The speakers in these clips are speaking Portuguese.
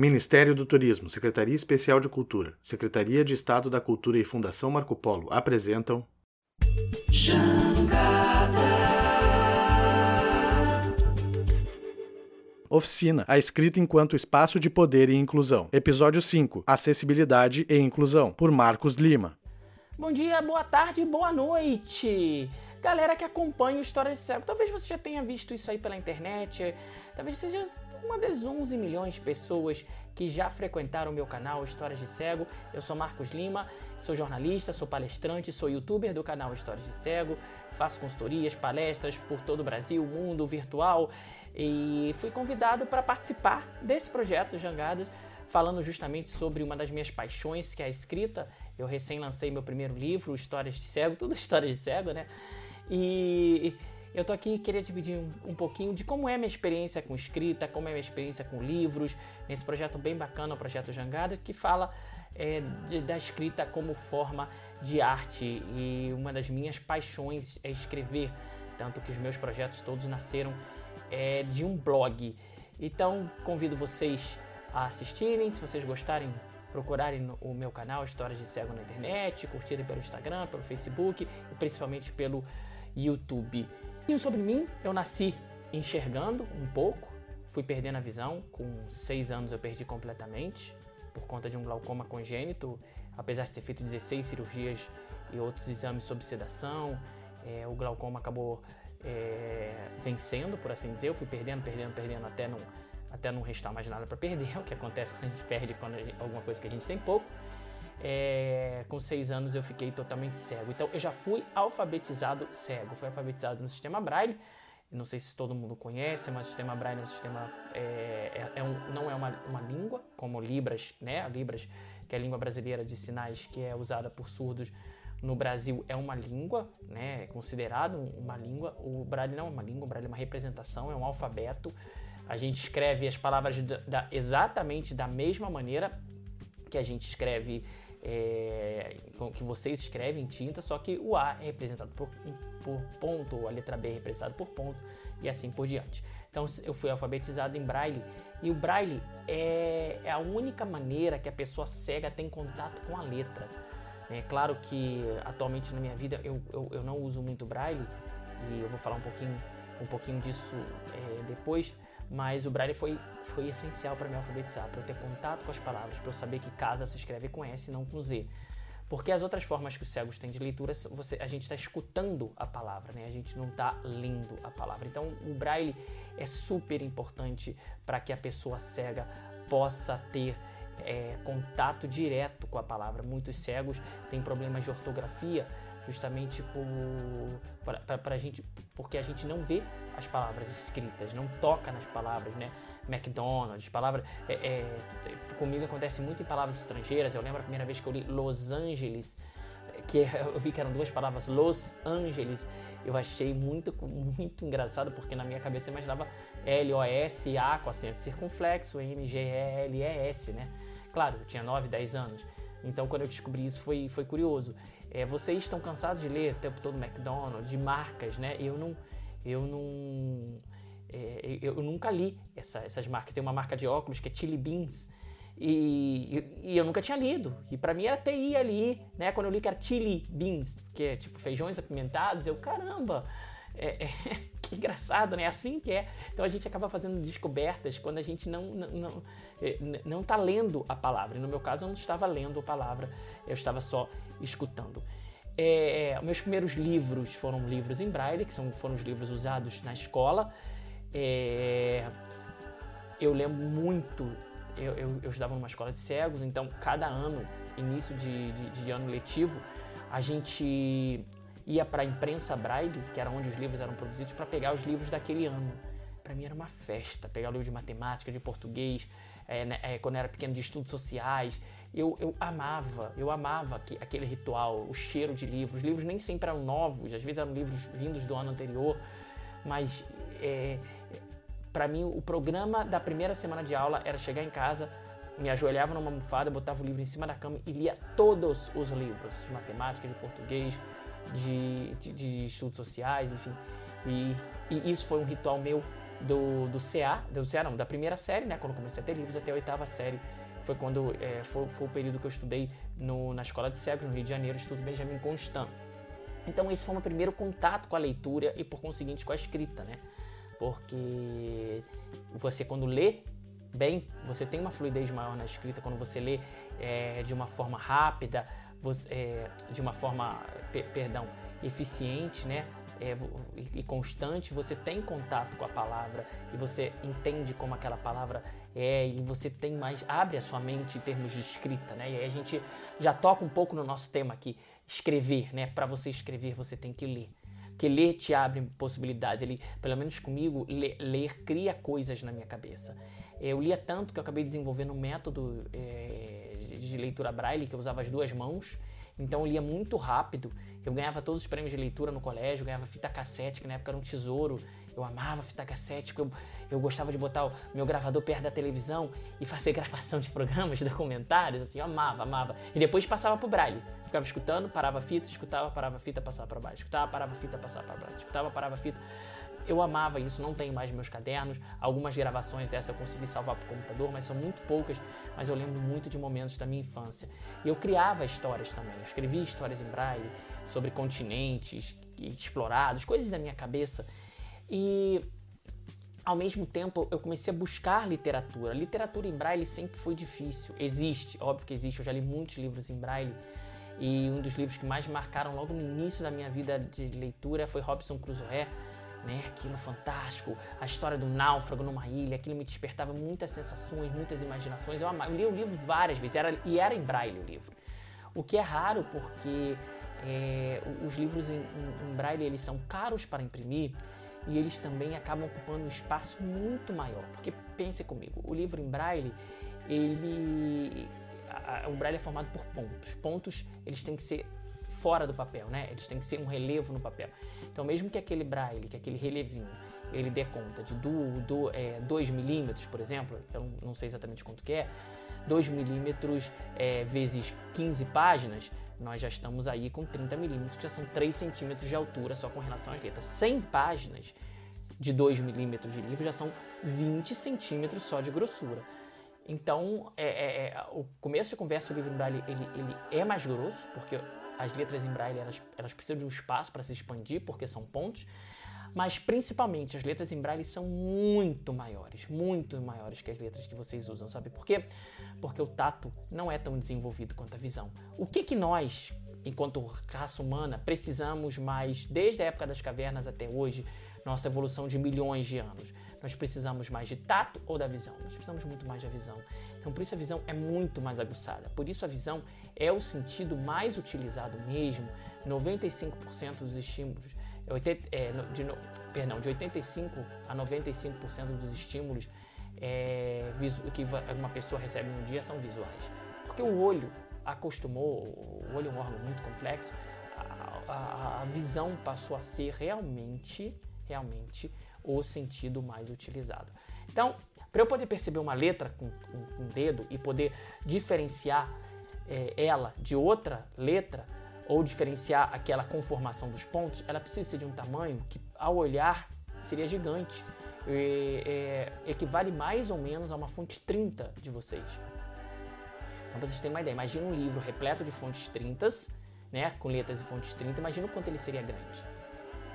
Ministério do Turismo, Secretaria Especial de Cultura, Secretaria de Estado da Cultura e Fundação Marco Polo apresentam. Jangada. Oficina: A escrita enquanto espaço de poder e inclusão. Episódio 5: Acessibilidade e inclusão, por Marcos Lima. Bom dia, boa tarde, boa noite galera que acompanha o História de Cego. Talvez você já tenha visto isso aí pela internet, talvez seja uma das 11 milhões de pessoas que já frequentaram o meu canal Histórias de Cego. Eu sou Marcos Lima, sou jornalista, sou palestrante, sou youtuber do canal Histórias de Cego, faço consultorias, palestras por todo o Brasil, mundo virtual e fui convidado para participar desse projeto Jangadas, falando justamente sobre uma das minhas paixões, que é a escrita. Eu recém lancei meu primeiro livro, Histórias de Cego, tudo Histórias de Cego, né? E eu tô aqui queria dividir um, um, pouquinho de como é minha experiência com escrita, como é minha experiência com livros, nesse projeto bem bacana, o projeto Jangada, que fala é, de, da escrita como forma de arte e uma das minhas paixões é escrever, tanto que os meus projetos todos nasceram é, de um blog. Então convido vocês a assistirem, se vocês gostarem, procurarem o meu canal Histórias de Cego na internet, curtirem pelo Instagram, pelo Facebook e principalmente pelo YouTube. E sobre mim, eu nasci enxergando um pouco, fui perdendo a visão, com seis anos eu perdi completamente, por conta de um glaucoma congênito, apesar de ter feito 16 cirurgias e outros exames sob sedação, é, o glaucoma acabou é, vencendo, por assim dizer, eu fui perdendo, perdendo, perdendo até não, até não restar mais nada para perder, o que acontece quando a gente perde quando gente, alguma coisa que a gente tem pouco é, com seis anos eu fiquei totalmente cego. Então eu já fui alfabetizado cego. Fui alfabetizado no sistema Braille. Não sei se todo mundo conhece, mas o sistema Braille é um sistema é, é, é um, não é uma, uma língua como Libras, né? A Libras, que é a língua brasileira de sinais que é usada por surdos no Brasil, é uma língua, né? É considerado uma língua. O Braille não é uma língua, o Braille é uma representação, é um alfabeto. A gente escreve as palavras da, da, exatamente da mesma maneira que a gente escreve é, que vocês escrevem em tinta, só que o A é representado por, por ponto, a letra B é representada por ponto e assim por diante. Então eu fui alfabetizado em Braille e o Braille é, é a única maneira que a pessoa cega tem contato com a letra. É claro que atualmente na minha vida eu, eu, eu não uso muito Braille e eu vou falar um pouquinho, um pouquinho disso é, depois, mas o Braille foi, foi essencial para me alfabetizar, para eu ter contato com as palavras, para eu saber que casa se escreve com S e não com Z. Porque as outras formas que os cegos têm de leitura, você, a gente está escutando a palavra, né? a gente não está lendo a palavra. Então, o braille é super importante para que a pessoa cega possa ter é, contato direto com a palavra. Muitos cegos têm problemas de ortografia justamente para a gente, porque a gente não vê as palavras escritas, não toca nas palavras, né? McDonald's, palavra. É, é, comigo acontece muito em palavras estrangeiras. Eu lembro a primeira vez que eu li Los Angeles, que eu vi que eram duas palavras, Los Angeles. Eu achei muito, muito engraçado, porque na minha cabeça eu imaginava L-O-S-A com acento circunflexo, N-G-L-E-S, né? Claro, eu tinha 9, 10 anos. Então, quando eu descobri isso, foi, foi curioso. É, vocês estão cansados de ler o tempo todo McDonald's, de marcas, né? Eu não, eu não, é, eu, nunca li essa, essas marcas. Tem uma marca de óculos que é Chili Beans e, e, eu nunca tinha lido. E para mim era TI ali, né? Quando eu li que era Chili Beans, que é tipo feijões apimentados, eu caramba, é, é, que engraçado, né? Assim que é. Então a gente acaba fazendo descobertas quando a gente não não, não, é, não tá lendo a palavra. E no meu caso eu não estava lendo a palavra, eu estava só escutando. É, meus primeiros livros foram livros em braille, que são, foram os livros usados na escola. É, eu lembro muito, eu, eu, eu, estudava numa escola de cegos, então cada ano, início de, de, de ano letivo, a gente ia para a imprensa braille, que era onde os livros eram produzidos, para pegar os livros daquele ano. Para mim era uma festa, pegar o livro de matemática, de português, é, né, é, quando eu era pequeno, de estudos sociais. Eu, eu amava, eu amava aquele ritual, o cheiro de livros. Os livros nem sempre eram novos, às vezes eram livros vindos do ano anterior, mas é, para mim o programa da primeira semana de aula era chegar em casa, me ajoelhava numa almofada, botava o livro em cima da cama e lia todos os livros de matemática, de português, de, de, de estudos sociais, enfim. E, e, isso foi um ritual meu do, do CA, do CA não, da primeira série, né? Quando comecei a ter livros até a oitava série. Foi quando é, foi, foi, o período que eu estudei no, na Escola de Cegos, no Rio de Janeiro, estudo Benjamin Constant. Então esse foi o meu primeiro contato com a leitura e por conseguinte com a escrita, né? Porque você quando lê bem, você tem uma fluidez maior na escrita quando você lê é, de uma forma rápida, você, é, de uma forma, perdão, eficiente, né? É, e constante, você tem contato com a palavra e você entende como aquela palavra é e você tem mais abre a sua mente em termos de escrita, né? E aí a gente já toca um pouco no nosso tema aqui, escrever, né? Para você escrever, você tem que ler. Porque ler te abre possibilidades. Ele, pelo menos comigo, ler, ler cria coisas na minha cabeça. Eu lia tanto que eu acabei desenvolvendo um método é, de leitura braille, que eu usava as duas mãos. Então eu lia muito rápido. Eu ganhava todos os prêmios de leitura no colégio, ganhava fita cassete, que na época era um tesouro. Eu amava fita cassete, eu, eu gostava de botar o meu gravador perto da televisão e fazer gravação de programas, de documentários, assim, eu amava, amava. E depois passava pro braille. Ficava escutando, parava a fita, escutava, parava a fita, passava para baixo. Escutava, parava a fita, passava para baixo. Escutava, parava a fita. Eu amava isso, não tenho mais meus cadernos. Algumas gravações dessa eu consegui salvar para o computador, mas são muito poucas. Mas eu lembro muito de momentos da minha infância. E eu criava histórias também. Eu escrevia histórias em braille sobre continentes explorados, coisas da minha cabeça. E ao mesmo tempo eu comecei a buscar literatura. Literatura em braille sempre foi difícil. Existe, óbvio que existe. Eu já li muitos livros em braille. E um dos livros que mais marcaram logo no início da minha vida de leitura foi Robson Crusoe né? Aquilo fantástico, a história do náufrago numa ilha, aquilo me despertava muitas sensações, muitas imaginações. Eu, eu li o livro várias vezes, era, e era em braille o livro. O que é raro porque é, os livros em, em, em braille eles são caros para imprimir e eles também acabam ocupando um espaço muito maior. Porque pense comigo, o livro em braille, ele o braille é formado por pontos. Pontos, eles têm que ser fora do papel, né? Eles têm que ser um relevo no papel. Então, mesmo que aquele braille, que aquele relevinho, ele dê conta de 2 é, milímetros, por exemplo, eu não sei exatamente quanto que é, 2 milímetros é, vezes 15 páginas, nós já estamos aí com 30 milímetros, que já são 3 centímetros de altura só com relação às letras. 100 páginas de 2 milímetros de livro já são 20 centímetros só de grossura. Então, é, é, é, o começo de conversa, o livro em braille, ele, ele é mais grosso, porque as letras em braille elas, elas precisam de um espaço para se expandir, porque são pontos, mas principalmente as letras em braille são muito maiores, muito maiores que as letras que vocês usam, sabe por quê? Porque o tato não é tão desenvolvido quanto a visão. O que que nós, enquanto raça humana, precisamos mais desde a época das cavernas até hoje, nossa evolução de milhões de anos? Nós precisamos mais de tato ou da visão? Nós precisamos muito mais da visão. Então, por isso a visão é muito mais aguçada. Por isso a visão é o sentido mais utilizado mesmo. 95% dos estímulos, é, de, perdão, de 85 a 95% dos estímulos é, que uma pessoa recebe no dia são visuais. Porque o olho acostumou, o olho é um órgão muito complexo, a, a, a visão passou a ser realmente, realmente o sentido mais utilizado. Então, para eu poder perceber uma letra com, um dedo e poder diferenciar é, ela de outra letra, ou diferenciar aquela conformação dos pontos, ela precisa ser de um tamanho que, ao olhar, seria gigante. É, é, equivale mais ou menos a uma fonte 30 de vocês. Então, para vocês terem uma ideia, imagina um livro repleto de fontes 30, né, com letras e fontes 30, imagina o quanto ele seria grande.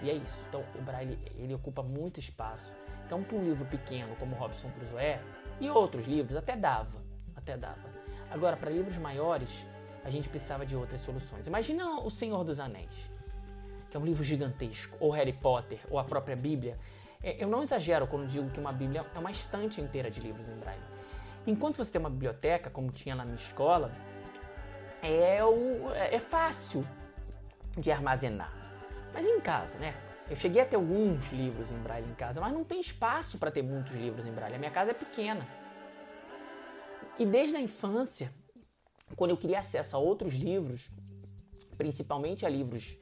E é isso. Então, o Braille ele ocupa muito espaço. Então, para um livro pequeno como Robson Crusoe e outros livros, até dava, até dava. Agora, para livros maiores, a gente precisava de outras soluções. Imagina O Senhor dos Anéis, que é um livro gigantesco, ou Harry Potter, ou a própria Bíblia. É, eu não exagero quando digo que uma Bíblia é uma estante inteira de livros em Braille. Enquanto você tem uma biblioteca, como tinha na minha escola, é, o, é fácil de armazenar. Mas em casa, né? Eu cheguei a ter alguns livros em braille em casa, mas não tem espaço para ter muitos livros em braille. A minha casa é pequena. E desde a infância, quando eu queria acesso a outros livros, principalmente a livros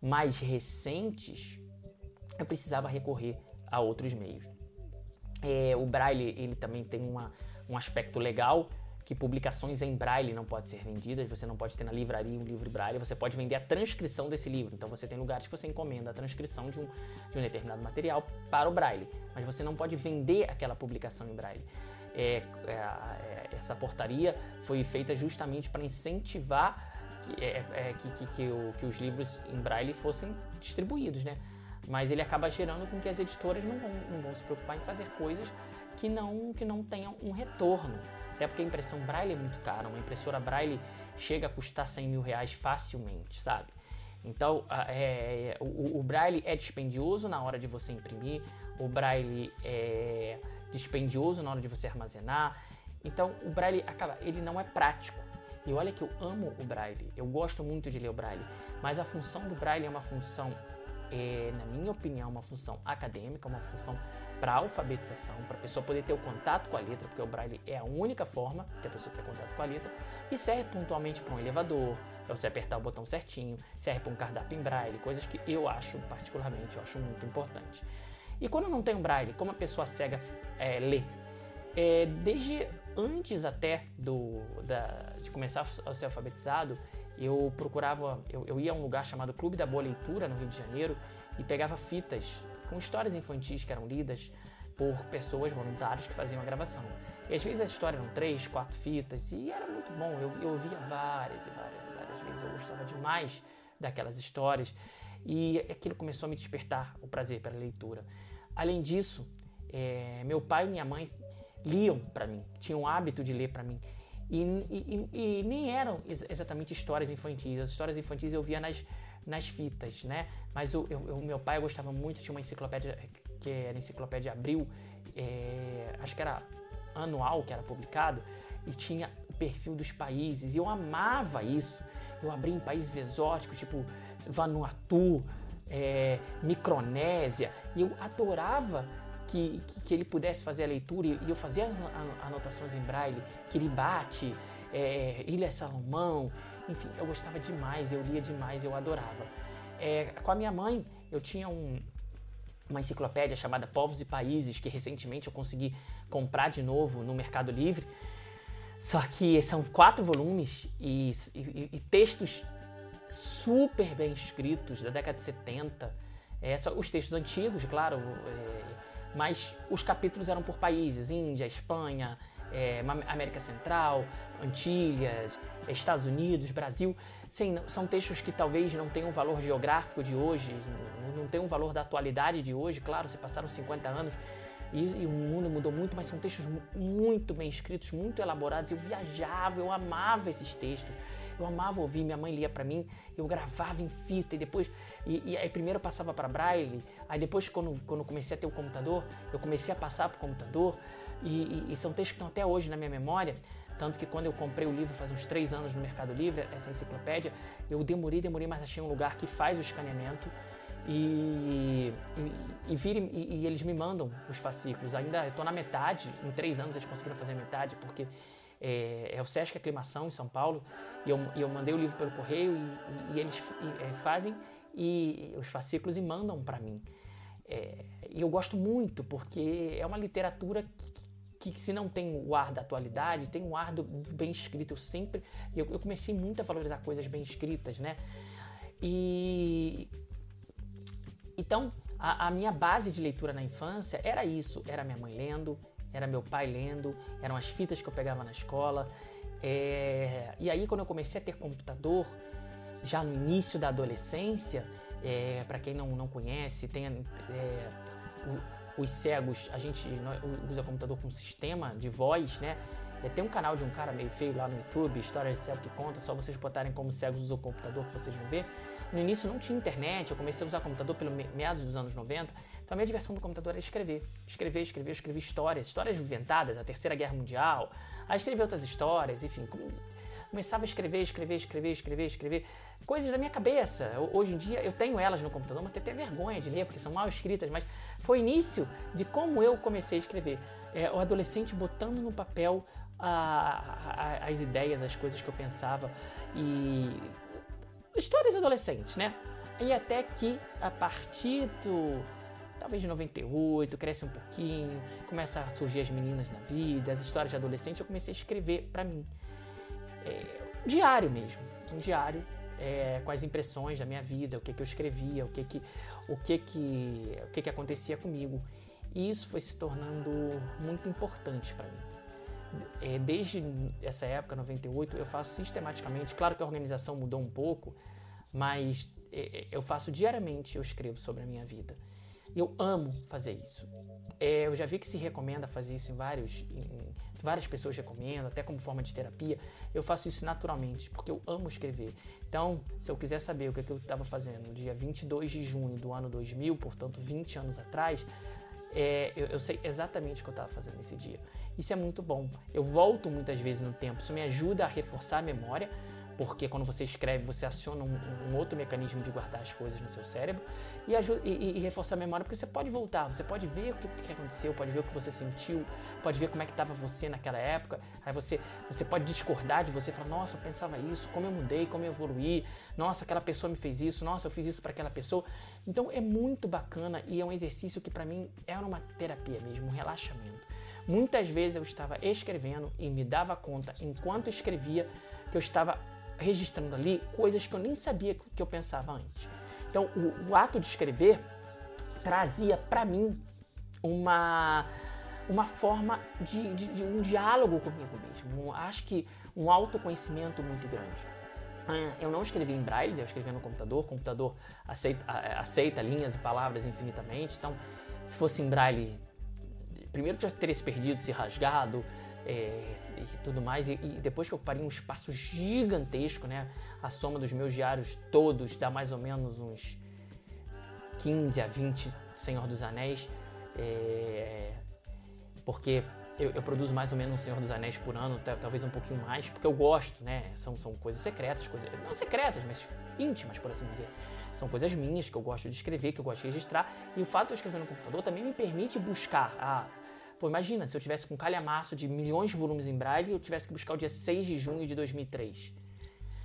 mais recentes, eu precisava recorrer a outros meios. É, o braille ele também tem uma, um aspecto legal que publicações em braille não podem ser vendidas, você não pode ter na livraria um livro braille, você pode vender a transcrição desse livro. Então você tem lugares que você encomenda a transcrição de um, de um determinado material para o braille, mas você não pode vender aquela publicação em braille. É, é, é, essa portaria foi feita justamente para incentivar que, é, é, que, que, o, que, os livros em braille fossem distribuídos, né? Mas ele acaba gerando com que as editoras não vão, não vão se preocupar em fazer coisas que não, que não tenham um retorno. Até porque a impressão braille é muito cara. Uma impressora braille chega a custar 100 mil reais facilmente, sabe? Então, é, o, o, braille é dispendioso na hora de você imprimir, o braille é dispendioso na hora de você armazenar. Então, o braille acaba, ele não é prático. E olha que eu amo o braille, eu gosto muito de ler o braille, mas a função do braille é uma função, é, na minha opinião, uma função acadêmica, uma função para alfabetização, para a pessoa poder ter o contato com a letra, porque o braille é a única forma que a pessoa ter contato com a letra, e serve pontualmente para um elevador, para você apertar o botão certinho, serve para um cardápio em braille, coisas que eu acho particularmente, eu acho muito importante. E quando não tem um braille, como a pessoa cega é, lê? É, desde antes até do, da, de começar a ser alfabetizado, eu procurava, eu, eu ia a um lugar chamado Clube da Boa Leitura, no Rio de Janeiro, e pegava fitas com histórias infantis que eram lidas por pessoas, voluntários que faziam a gravação. E às vezes a história eram três, quatro fitas e era muito bom. Eu, eu ouvia várias e várias e várias vezes. Eu gostava demais daquelas histórias e aquilo começou a me despertar o prazer pela leitura. Além disso, é, meu pai e minha mãe liam para mim, tinham o hábito de ler para mim. E, e, e, nem eram exatamente histórias infantis. As histórias infantis eu via nas, nas fitas, né? Mas o eu, eu, meu pai gostava muito, tinha uma enciclopédia que era enciclopédia Abril, é, acho que era anual que era publicado, e tinha o perfil dos países. E eu amava isso. Eu abri em países exóticos, tipo Vanuatu, é, Micronésia, e eu adorava que, que, que, ele pudesse fazer a leitura e eu fazia as anotações em braille, Kiribati, é, Ilha Salomão, enfim, eu gostava demais, eu lia demais, eu adorava. É, com a minha mãe, eu tinha um, uma enciclopédia chamada Povos e Países, que recentemente eu consegui comprar de novo no Mercado Livre. Só que são quatro volumes e, e, e textos super bem escritos da década de 70. É, só os textos antigos, claro, é, mas os capítulos eram por países: Índia, Espanha, é, América Central, Antilhas, Estados Unidos, Brasil. Sim, são textos que talvez não tenham valor geográfico de hoje, não, não tenham o valor da atualidade de hoje, claro, se passaram 50 anos e, e, o mundo mudou muito, mas são textos muito bem escritos, muito elaborados. Eu viajava, eu amava esses textos. Eu amava ouvir, minha mãe lia para mim, eu gravava em fita e depois. E, e aí primeiro eu passava para braille, aí depois, quando, quando comecei a ter o computador, eu comecei a passar para o computador. E, e, e são textos que estão até hoje na minha memória. Tanto que quando eu comprei o livro faz uns três anos no Mercado Livre, essa enciclopédia, eu demorei, demorei, mas achei um lugar que faz o escaneamento e, e, e, vire, e, e eles me mandam os fascículos. Ainda estou na metade, em três anos eles conseguiram fazer metade, porque é, é o Sesc Aclimação em São Paulo, e eu, eu mandei o livro pelo correio e, e eles é, fazem e, os fascículos e mandam para mim. É, e eu gosto muito porque é uma literatura que, que, se não tem o ar da atualidade, tem o ar do, do bem escrito. Eu sempre eu, eu, comecei muito a valorizar coisas bem escritas, né? E então a, a minha base de leitura na infância era isso, era minha mãe lendo, era meu pai lendo, eram as fitas que eu pegava na escola. É... E aí, quando eu comecei a ter computador, já no início da adolescência, é... para quem não, não conhece, tem é... os cegos, a gente usa computador com sistema de voz, né? É, tem um canal de um cara meio feio lá no YouTube, História de Cego que Conta, só vocês botarem como cegos usam o computador que vocês vão ver. No início não tinha internet, eu comecei a usar computador pelo meados dos anos 90, então a minha diversão do computador era escrever. Escrever, escrever, eu escrevi histórias, histórias inventadas, a Terceira Guerra Mundial, a escrever outras histórias, enfim. Começava a escrever, escrever, escrever, escrever, escrever, coisas da minha cabeça. Hoje em dia eu tenho elas no computador, mas tenho até vergonha de ler, porque são mal escritas, mas foi início de como eu comecei a escrever. É, o adolescente botando no papel a, a, as ideias, as coisas que eu pensava e histórias adolescentes, né? E até que a partir do talvez de 98, cresce um pouquinho, começa a surgir as meninas na vida, as histórias de adolescente, eu comecei a escrever para mim. É, diário mesmo, um diário é, as impressões da minha vida, o que, que eu escrevia, o que que, o que, que, o que, que acontecia comigo. E isso foi se tornando muito importante para mim. É, desde essa época, 98, eu faço sistematicamente. Claro que a organização mudou um pouco, mas é, é, eu faço diariamente, eu escrevo sobre a minha vida. Eu amo fazer isso. É, eu já vi que se recomenda fazer isso em vários. Em, várias pessoas recomendam, até como forma de terapia. Eu faço isso naturalmente, porque eu amo escrever. Então, se eu quiser saber o que, é que eu estava fazendo no dia 22 de junho do ano 2000, portanto 20 anos atrás, é, eu, eu, sei exatamente o que eu estava fazendo nesse dia. Isso é muito bom. Eu volto muitas vezes no tempo, isso me ajuda a reforçar a memória porque quando você escreve, você aciona um, um outro mecanismo de guardar as coisas no seu cérebro e, ajuda, e, e, reforçar a memória, porque você pode voltar, você pode ver o que, que aconteceu, pode ver o que você sentiu, pode ver como é que estava você naquela época, aí você, você pode discordar de você, falar, nossa, eu pensava isso, como eu mudei, como eu evoluí, nossa, aquela pessoa me fez isso, nossa, eu fiz isso para aquela pessoa. Então é muito bacana e é um exercício que para mim era uma terapia mesmo, um relaxamento. Muitas vezes eu estava escrevendo e me dava conta, enquanto escrevia, que eu estava registrando ali coisas que eu nem sabia que eu pensava antes. Então, o, o ato de escrever trazia para mim uma uma forma de, de, de, um diálogo comigo mesmo. Acho que um autoconhecimento muito grande. Ah, eu não escrevi em braille, eu escrevi no computador. O computador aceita, aceita linhas e palavras infinitamente. Então, se fosse em braille, primeiro já teria se perdido, se rasgado, é, e tudo mais. E, e, depois que eu parei um espaço gigantesco, né? A soma dos meus diários todos dá mais ou menos uns 15 a 20 Senhor dos Anéis. É, porque eu, eu, produzo mais ou menos um Senhor dos Anéis por ano, talvez um pouquinho mais, porque eu gosto, né? São, são coisas secretas, coisas. Não secretas, mas íntimas, por assim dizer. São coisas minhas que eu gosto de escrever, que eu gosto de registrar. E o fato de eu escrever no computador também me permite buscar. Ah, Pô, imagina se eu tivesse com calhamaço de milhões de volumes em braille e eu tivesse que buscar o dia 6 de junho de 2003.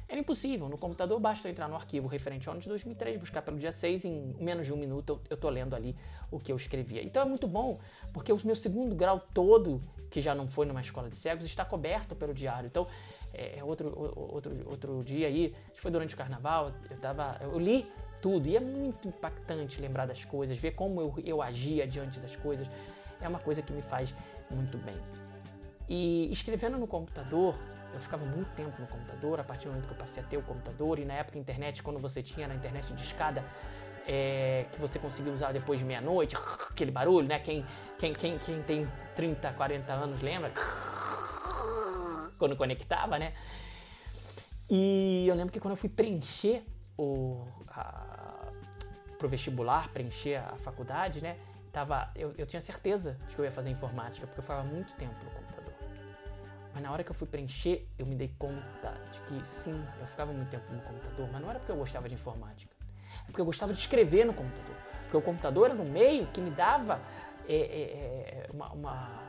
Era impossível. No computador basta eu entrar no arquivo referente ao ano de 2003, buscar pelo dia 6, em menos de um minuto eu, estou lendo ali o que eu escrevia. Então é muito bom, porque o meu segundo grau todo, que já não foi numa escola de cegos, está coberto pelo diário. Então, é, é outro, outro, outro dia aí, acho que foi durante o carnaval, eu, tava, eu li tudo e é muito impactante lembrar das coisas, ver como eu, eu agia diante das coisas é uma coisa que me faz muito bem. E escrevendo no computador, eu ficava muito tempo no computador, a partir do momento que eu passei a ter o computador, e na época internet, quando você tinha na internet de escada, é, que você conseguia usar depois de meia-noite, aquele barulho, né? Quem, quem, quem, quem tem 30, 40 anos lembra? Quando conectava, né? E eu lembro que quando eu fui preencher o, a, pro vestibular, preencher a faculdade, né? Tava, eu, eu tinha certeza de que eu ia fazer informática, porque eu ficava muito tempo no computador. Mas na hora que eu fui preencher, eu me dei conta de que sim, eu ficava muito tempo no computador, mas não era porque eu gostava de informática. É porque eu gostava de escrever no computador. Porque o computador era um meio que me dava é, é, uma, uma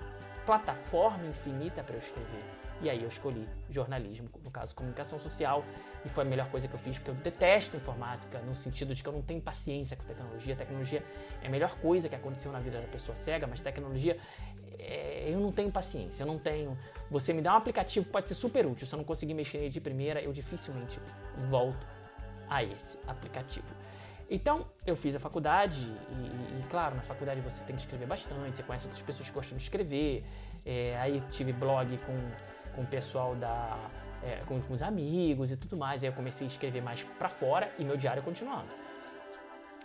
plataforma infinita para eu escrever. E aí eu escolhi jornalismo, no caso comunicação social, e foi a melhor coisa que eu fiz, porque eu detesto informática, no sentido de que eu não tenho paciência com tecnologia. Tecnologia é a melhor coisa que aconteceu na vida da pessoa cega, mas tecnologia é, eu não tenho paciência, eu não tenho. Você me dá um aplicativo que pode ser super útil, se eu não conseguir mexer nele de primeira, eu dificilmente volto a esse aplicativo. Então, eu fiz a faculdade e, e, claro, na faculdade você tem que escrever bastante, você conhece outras pessoas que gostam de escrever. É, aí tive blog com com o pessoal da. É, com, com os amigos e tudo mais. Aí eu comecei a escrever mais para fora e meu diário continuando.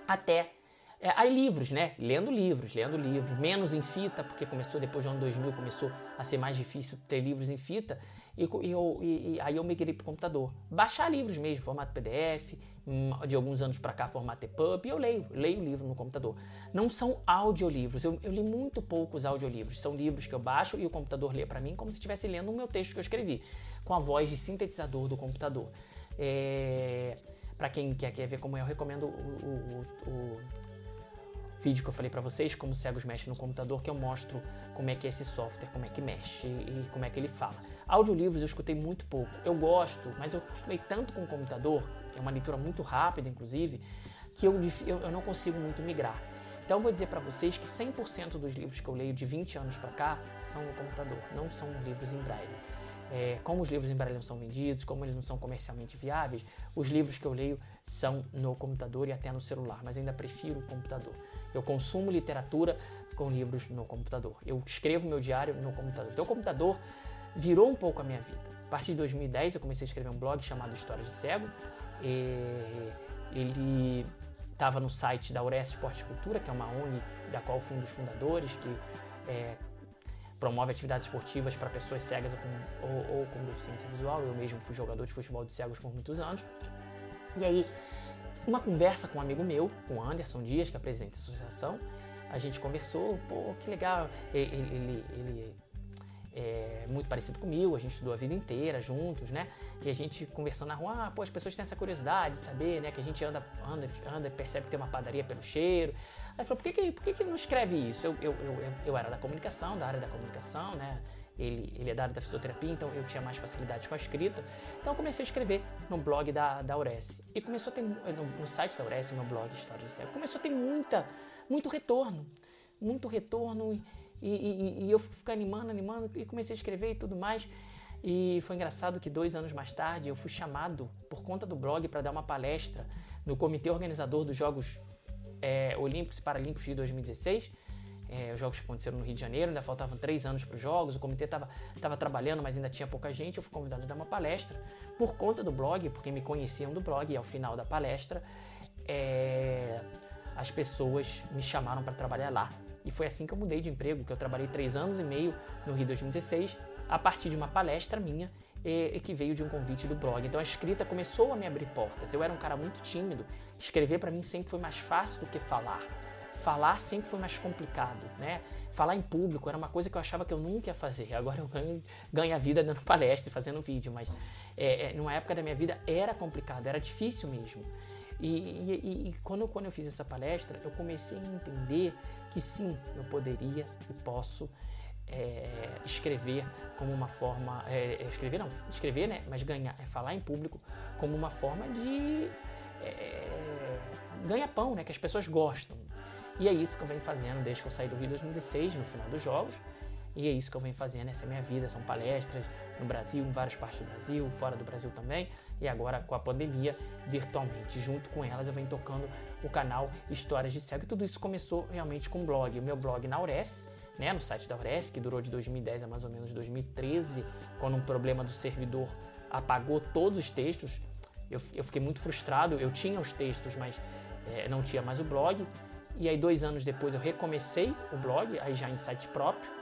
Até é, aí livros, né? Lendo livros, lendo livros, menos em fita, porque começou depois do ano 2000, começou a ser mais difícil ter livros em fita, e, e, e aí eu migrei para o computador. Baixar livros mesmo, formato PDF, hum, de alguns anos para cá, formato EPUB, e eu leio, leio livro no computador. Não são audiolivros, eu, eu li muito poucos audiolivros, são livros que eu baixo e o computador lê para mim como se estivesse lendo o meu texto que eu escrevi, com a voz de sintetizador do computador. É, para quem quer, quer ver como é, eu recomendo o, o, o vídeo que eu falei para vocês, como cegos mexem no computador, que eu mostro como é que é esse software, como é que mexe e como é que ele fala. Audiolivros eu escutei muito pouco. Eu gosto, mas eu acostumei tanto com o computador, é uma leitura muito rápida, inclusive, que eu, eu, não consigo muito migrar. Então eu vou dizer para vocês que 100% dos livros que eu leio de 20 anos para cá são no computador, não são livros em braille. É, como os livros em braille não são vendidos, como eles não são comercialmente viáveis, os livros que eu leio são no computador e até no celular, mas ainda prefiro o computador. Eu consumo literatura com livros no computador. Eu escrevo meu diário no computador. Então o computador virou um pouco a minha vida. A partir de 2010 eu comecei a escrever um blog chamado Histórias de Cego. ele estava no site da Ures Esporte Cultura, que é uma ONG da qual fui um dos fundadores, que é, promove atividades esportivas para pessoas cegas ou com, ou, ou com, deficiência visual. Eu mesmo fui jogador de futebol de cegos por muitos anos. E aí, uma conversa com um amigo meu, com Anderson Dias, que é presidente da associação, a gente conversou, pô, que legal. Ele, ele, ele é muito parecido comigo, a gente estudou a vida inteira juntos, né? E a gente conversando na rua, ah, pô, as pessoas têm essa curiosidade de saber, né? Que a gente anda, anda, anda e percebe que tem uma padaria pelo cheiro. Aí falou, por que, que, por que, que não escreve isso? Eu, eu, eu, eu era da comunicação, da área da comunicação, né? Ele, ele é da área da fisioterapia, então eu tinha mais facilidade com a escrita. Então eu comecei a escrever no blog da, da Aurece. E começou a ter, no, no site da Aurece, no blog História de Cego, começou a ter muita, muito retorno. Muito retorno e, e, e, eu fiquei animando, animando, e comecei a escrever e tudo mais. E foi engraçado que dois anos mais tarde eu fui chamado por conta do blog para dar uma palestra no comitê organizador dos Jogos é, Olímpicos e Paralímpicos de 2016 é, os jogos aconteceram no Rio de Janeiro, ainda faltavam três anos para os jogos, o comitê estava trabalhando, mas ainda tinha pouca gente. Eu fui convidado a dar uma palestra por conta do blog, porque me conheciam do blog, e ao final da palestra é, as pessoas me chamaram para trabalhar lá. E foi assim que eu mudei de emprego, que eu trabalhei três anos e meio no Rio 2016, a partir de uma palestra minha e, e que veio de um convite do blog. Então a escrita começou a me abrir portas. Eu era um cara muito tímido, escrever para mim sempre foi mais fácil do que falar falar sempre foi mais complicado, né? Falar em público era uma coisa que eu achava que eu nunca ia fazer. Agora eu ganho, ganho a vida dando palestra, fazendo vídeo, mas é, é, numa época da minha vida era complicado, era difícil mesmo. E, e, e, quando, quando eu fiz essa palestra, eu comecei a entender que sim, eu poderia e posso é, escrever como uma forma. É, é escrever não, escrever, né? Mas ganhar, é falar em público como uma forma de é, ganha-pão, né? Que as pessoas gostam. E é isso que eu venho fazendo desde que eu saí do Rio 2016, no final dos Jogos. E é isso que eu venho fazendo, essa é a minha vida. São palestras no Brasil, em várias partes do Brasil, fora do Brasil também. E agora com a pandemia, virtualmente. Junto com elas, eu venho tocando o canal Histórias de Cego. E tudo isso começou realmente com o blog. O meu blog na Aures, né, no site da Aures, que durou de 2010 a mais ou menos 2013, quando um problema do servidor apagou todos os textos. Eu, eu fiquei muito frustrado. Eu tinha os textos, mas é, não tinha mais o blog. E aí, dois anos depois, eu recomecei o blog, aí já em site próprio.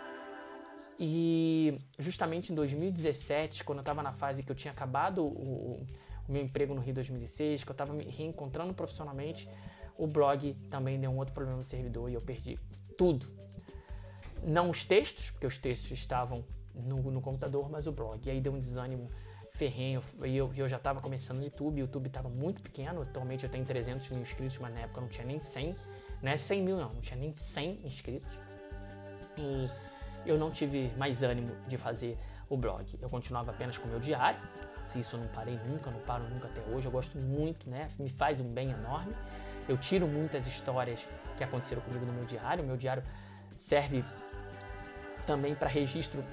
E justamente em 2017, quando eu estava na fase que eu tinha acabado o, o meu emprego no Rio 2016, que eu estava me reencontrando profissionalmente, o blog também deu um outro problema no servidor e eu perdi tudo. Não os textos, porque os textos estavam no, no computador, mas o blog. E aí deu um desânimo ferrenho. E eu, eu já estava começando no YouTube, o YouTube estava muito pequeno. Atualmente eu tenho 300 mil inscritos, mas na época não tinha nem 100. Não é 100 mil, não, não tinha nem 100 inscritos. E eu não tive mais ânimo de fazer o blog. Eu continuava apenas com o meu diário. Se isso eu não parei nunca, não paro nunca até hoje. Eu gosto muito, né? Me faz um bem enorme. Eu tiro muitas histórias que aconteceram comigo no meu diário. O meu diário serve também para registro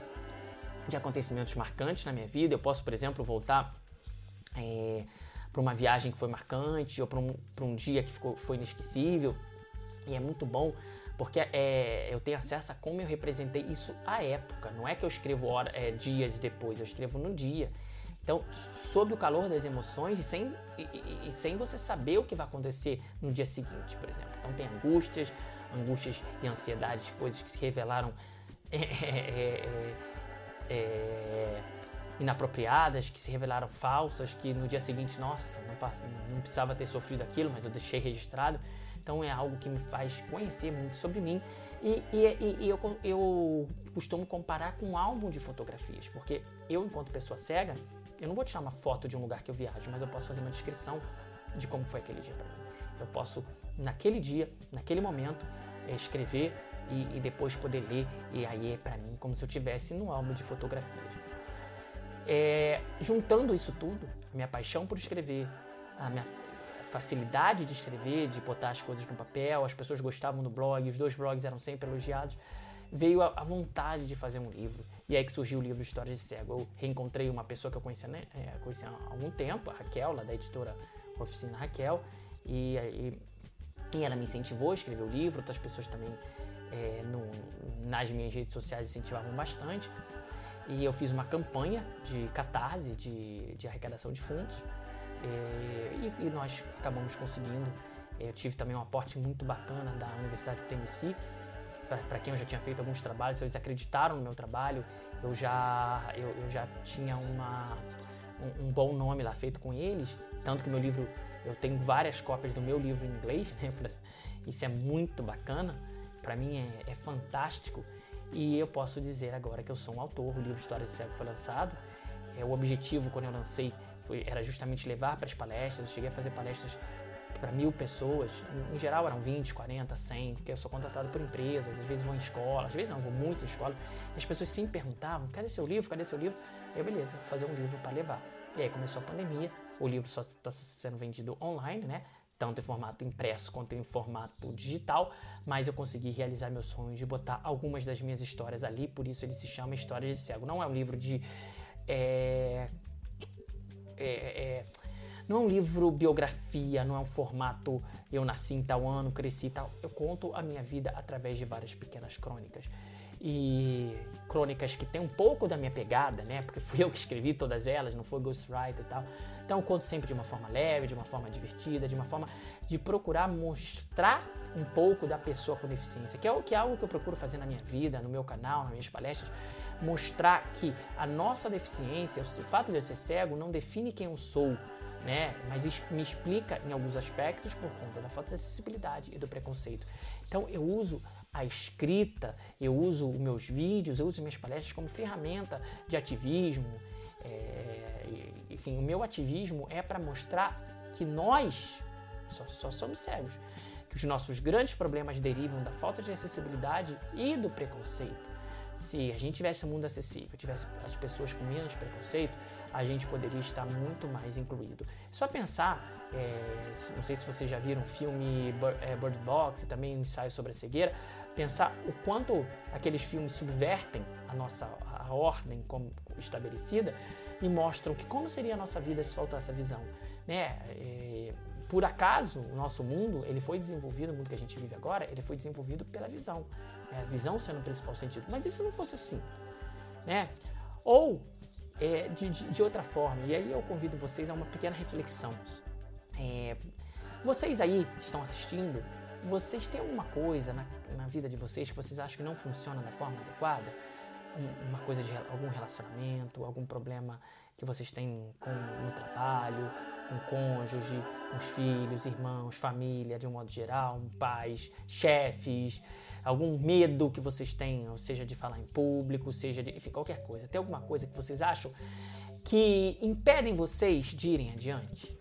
de acontecimentos marcantes na minha vida. Eu posso, por exemplo, voltar é, para uma viagem que foi marcante ou para um, um dia que ficou, foi inesquecível. E é muito bom porque é, eu tenho acesso a como eu representei isso à época. Não é que eu escrevo hora, é, dias depois, eu escrevo no dia. Então, sob o calor das emoções e sem, e, e, sem você saber o que vai acontecer no dia seguinte, por exemplo. Então, tem angústias, angústias e ansiedades, coisas que se revelaram é, é, é, é, inapropriadas, que se revelaram falsas, que no dia seguinte, nossa, não, não precisava ter sofrido aquilo, mas eu deixei registrado. Então é algo que me faz conhecer muito sobre mim e, e, e eu, eu costumo comparar com um álbum de fotografias, porque eu, enquanto pessoa cega, eu não vou tirar uma foto de um lugar que eu viajo, mas eu posso fazer uma descrição de como foi aquele dia para mim. Eu posso, naquele dia, naquele momento, escrever e, e depois poder ler, e aí é para mim como se eu tivesse no álbum de fotografias. É, juntando isso tudo, minha paixão por escrever, a minha facilidade de escrever, de botar as coisas no papel, as pessoas gostavam do blog, os dois blogs eram sempre elogiados, veio a, a vontade de fazer um livro. E aí que surgiu o livro Histórias de Cego. Eu reencontrei uma pessoa que eu conhecia, né, é, conhecia há algum tempo, a Raquel, lá da editora Oficina Raquel, e, e, e ela me incentivou a escrever o livro, outras pessoas também é, no, nas minhas redes sociais incentivavam bastante. E eu fiz uma campanha de catarse, de, de arrecadação de fundos, é, e, e, nós acabamos conseguindo. Eu tive também um aporte muito bacana da Universidade de Tennessee, para quem eu já tinha feito alguns trabalhos, eles acreditaram no meu trabalho, eu já, eu, eu já tinha uma, um, um, bom nome lá feito com eles, tanto que meu livro, eu tenho várias cópias do meu livro em inglês, né? isso é muito bacana, para mim é, é, fantástico, e eu posso dizer agora que eu sou um autor, o livro História de Cego foi lançado, é, o objetivo quando eu lancei foi, era justamente levar para as palestras, eu cheguei a fazer palestras para mil pessoas, em, geral eram 20, 40, 100, porque eu sou contratado por empresas, às vezes vou em escola, às vezes não, vou muito em escola, as pessoas sempre perguntavam, cadê seu livro, cadê seu livro? Eu, beleza, vou fazer um livro para levar. E aí começou a pandemia, o livro só está sendo vendido online, né? Tanto em formato impresso quanto em formato digital, mas eu consegui realizar meu sonho de botar algumas das minhas histórias ali, por isso ele se chama Histórias de Cego. Não é um livro de. É, é, é, não é um livro biografia, não é um formato eu nasci em tal ano, cresci e tal. Eu conto a minha vida através de várias pequenas crônicas. E crônicas que tem um pouco da minha pegada, né? Porque fui eu que escrevi todas elas, não foi ghostwriter e tal. Então eu conto sempre de uma forma leve, de uma forma divertida, de uma forma de procurar mostrar um pouco da pessoa com deficiência, que é, que é algo que eu procuro fazer na minha vida, no meu canal, nas minhas palestras, mostrar que a nossa deficiência, o fato de eu ser cego, não define quem eu sou, né? Mas me explica em alguns aspectos por conta da falta de acessibilidade e do preconceito. Então eu uso a escrita, eu uso meus vídeos, eu uso minhas palestras como ferramenta de ativismo. É, enfim, o meu ativismo é para mostrar que nós só, só somos cegos, que os nossos grandes problemas derivam da falta de acessibilidade e do preconceito. Se a gente tivesse um mundo acessível, tivesse as pessoas com menos preconceito, a gente poderia estar muito mais incluído. Só pensar, é, não sei se vocês já viram o filme é, Bird Box e também um ensaio sobre a cegueira, pensar o quanto aqueles filmes subvertem a nossa a ordem como estabelecida e mostram que como seria a nossa vida se faltasse a visão, né? É, por acaso, o nosso mundo, ele foi desenvolvido, o mundo que a gente vive agora, ele foi desenvolvido pela visão. Né? A visão sendo o principal sentido. Mas se não fosse assim? Né? Ou é, de, de, outra forma, e aí eu convido vocês a uma pequena reflexão. É, vocês aí estão assistindo, vocês têm alguma coisa na, na, vida de vocês que vocês acham que não funciona da forma adequada? Um, uma coisa de algum relacionamento, algum problema que vocês têm com, no trabalho, com cônjuge, com os filhos, irmãos, família, de um modo geral, pais, chefes, algum medo que vocês tenham, seja de falar em público, seja de enfim, qualquer coisa. Tem alguma coisa que vocês acham que impedem vocês de irem adiante?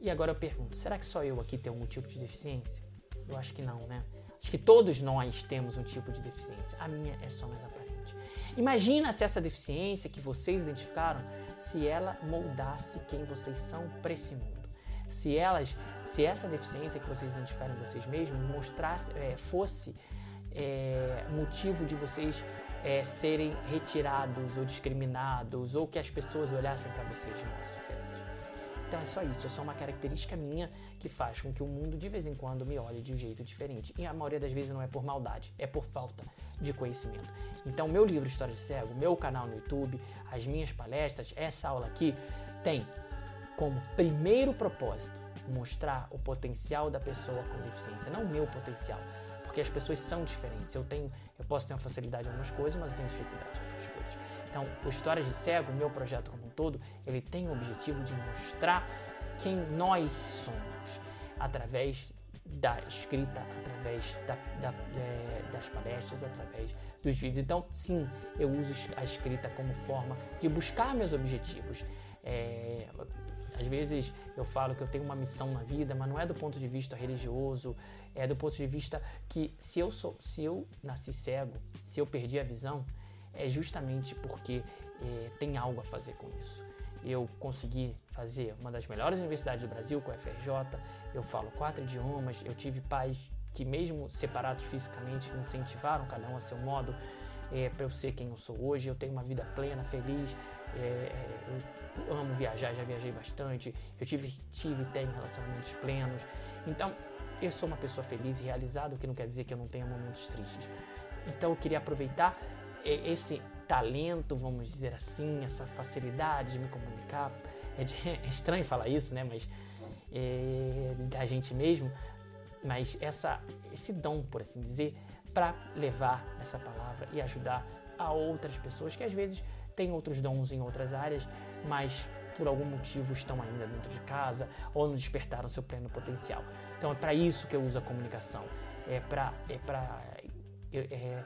E agora eu pergunto, será que só eu aqui tenho algum tipo de deficiência? Eu acho que não, né? Acho que todos nós temos um tipo de deficiência. A minha é só mais aparente. Imagina se essa deficiência que vocês identificaram, se ela moldasse quem vocês são para esse mundo se elas, se essa deficiência que vocês identificaram em vocês mesmos mostrasse, é, fosse é, motivo de vocês é, serem retirados ou discriminados ou que as pessoas olhassem para vocês de modo diferente. Então é só isso, é só uma característica minha que faz com que o mundo de vez em quando me olhe de um jeito diferente. E a maioria das vezes não é por maldade, é por falta de conhecimento. Então, meu livro História de Cego, meu canal no YouTube, as minhas palestras, essa aula aqui tem como primeiro propósito mostrar o potencial da pessoa com deficiência, não o meu potencial, porque as pessoas são diferentes. Eu tenho, eu posso ter uma facilidade em algumas coisas, mas eu tenho dificuldade em outras coisas. Então, o Histórias de Cego, meu projeto como todo, ele tem o objetivo de mostrar quem nós somos através da escrita, através da, da, é, das palestras, através dos vídeos. Então, sim, eu uso a escrita como forma de buscar meus objetivos. É, às vezes eu falo que eu tenho uma missão na vida, mas não é do ponto de vista religioso, é do ponto de vista que se eu sou, se eu nasci cego, se eu perdi a visão, é justamente porque é, tem algo a fazer com isso. Eu consegui fazer uma das melhores universidades do Brasil com a FRJ, eu falo quatro idiomas, eu tive pais que, mesmo separados fisicamente, me incentivaram cada um a seu modo é, para eu ser quem eu sou hoje. Eu tenho uma vida plena, feliz, é, eu amo viajar, já viajei bastante, eu tive, tive e tenho relacionamentos plenos. Então, eu sou uma pessoa feliz e realizada, o que não quer dizer que eu não tenha momentos tristes. Então, eu queria aproveitar esse talento, vamos dizer assim, essa facilidade de me comunicar. É, de, é estranho falar isso, né? Mas é, da gente mesmo, mas essa, esse dom, por assim dizer, para levar essa palavra e ajudar a outras pessoas que às vezes têm outros dons em outras áreas, mas por algum motivo estão ainda dentro de casa ou não despertaram seu pleno potencial. Então é para isso que eu uso a comunicação. É para é para é, é,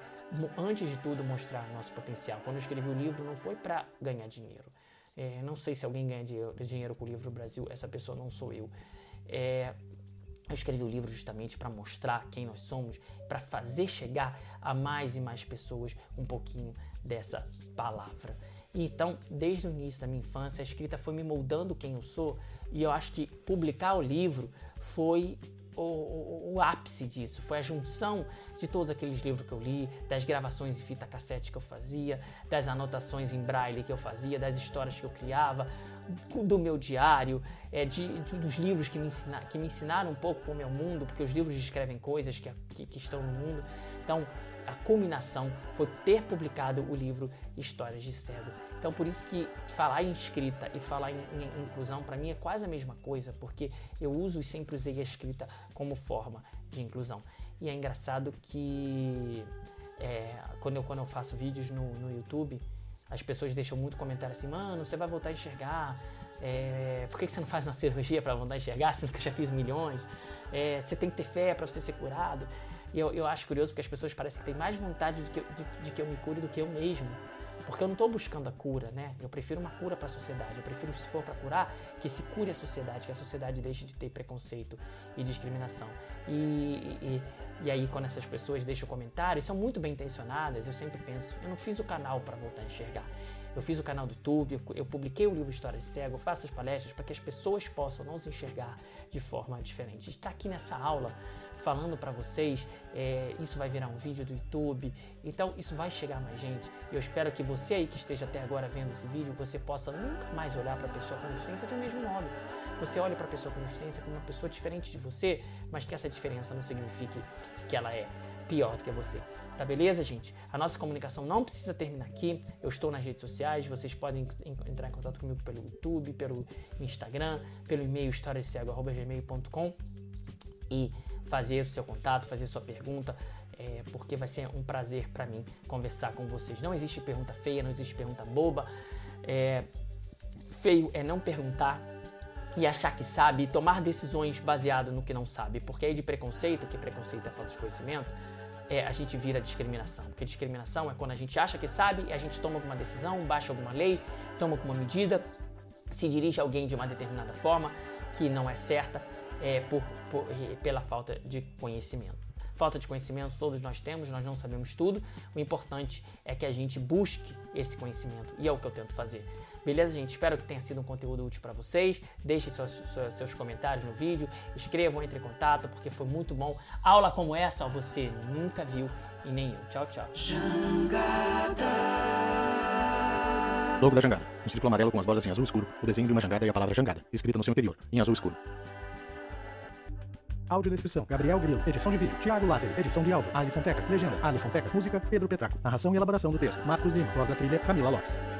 antes de tudo mostrar nosso potencial. Quando eu escrevi o livro não foi para ganhar dinheiro. É, não sei se alguém ganha dinheiro, com o livro Brasil. Essa pessoa não sou eu. É, eu escrevi o livro justamente para mostrar quem nós somos, para fazer chegar a mais e mais pessoas um pouquinho dessa palavra. Então, desde o início da minha infância, a escrita foi me moldando quem eu sou, e eu acho que publicar o livro foi o, o, ápice disso. Foi a junção de todos aqueles livros que eu li, das gravações em fita cassete que eu fazia, das anotações em braille que eu fazia, das histórias que eu criava, do meu diário, é, de, de, dos livros que me, ensina, que me ensinaram um pouco o meu mundo, porque os livros descrevem coisas que, que, que estão no mundo. Então, a culminação foi ter publicado o livro Histórias de Cego. Então, por isso que falar em escrita e falar em, em inclusão, para mim, é quase a mesma coisa, porque eu uso e sempre usei a escrita como forma de inclusão. E é engraçado que é, quando, eu, quando eu faço vídeos no, no YouTube, as pessoas deixam muito comentário assim, mano, você vai voltar a enxergar, é, por que você não faz uma cirurgia para voltar a enxergar, sendo que eu já fiz milhões? É, você tem que ter fé para você ser curado. E eu, eu acho curioso porque as pessoas parecem que têm mais vontade de que, eu, de, de que eu me cure do que eu mesmo. Porque eu não estou buscando a cura, né? Eu prefiro uma cura para a sociedade. Eu prefiro, se for para curar, que se cure a sociedade, que a sociedade deixe de ter preconceito e discriminação. E, e, e aí, quando essas pessoas deixam comentários, são muito bem intencionadas, eu sempre penso, eu não fiz o canal para voltar a enxergar. Eu fiz o canal do YouTube, eu publiquei o livro História de Cego, eu faço as palestras para que as pessoas possam nos enxergar de forma diferente. Estar aqui nessa aula falando para vocês, é, isso vai virar um vídeo do YouTube, então isso vai chegar mais gente. Eu espero que você aí que esteja até agora vendo esse vídeo, você possa nunca mais olhar para a pessoa com deficiência de um mesmo modo. Você olha para a pessoa com deficiência como uma pessoa diferente de você, mas que essa diferença não signifique que ela é pior do que você. Tá beleza, gente? A nossa comunicação não precisa terminar aqui. Eu estou nas redes sociais, vocês podem entrar em contato comigo pelo YouTube, pelo Instagram, pelo e-mail historiacego.gmail.com e fazer o seu contato, fazer sua pergunta, é, porque vai ser um prazer para mim conversar com vocês. Não existe pergunta feia, não existe pergunta boba. É, feio é não perguntar e achar que sabe e tomar decisões baseado no que não sabe, porque aí de preconceito, que preconceito é falta de conhecimento, é, a gente vira discriminação. Porque discriminação é quando a gente acha que sabe e a gente toma alguma decisão, baixa alguma lei, toma alguma medida, se dirige a alguém de uma determinada forma que não é certa é, por, por, pela falta de conhecimento. Falta de conhecimento todos nós temos, nós não sabemos tudo. O importante é que a gente busque esse conhecimento e é o que eu tento fazer. Beleza, gente? Espero que tenha sido um conteúdo útil para vocês. Deixe seus, seus, seus, comentários no vídeo, escrevam, entre em contato, porque foi muito bom. Aula como essa você nunca viu e nem eu. Tchau, tchau. Jangada. Logo da jangada. Um círculo amarelo com as bordas em azul escuro. O desenho de uma jangada e a palavra jangada, escrita no seu interior, em azul escuro. Audiodescrição, Gabriel Grilo. Edição de vídeo, Thiago Lázaro. Edição de áudio, Ali Fonteca. Legenda, Ali Fonteca. Música, Pedro Petraco. Narração e elaboração do texto, Marcos Lima. Voz da trilha, Camila Lopes.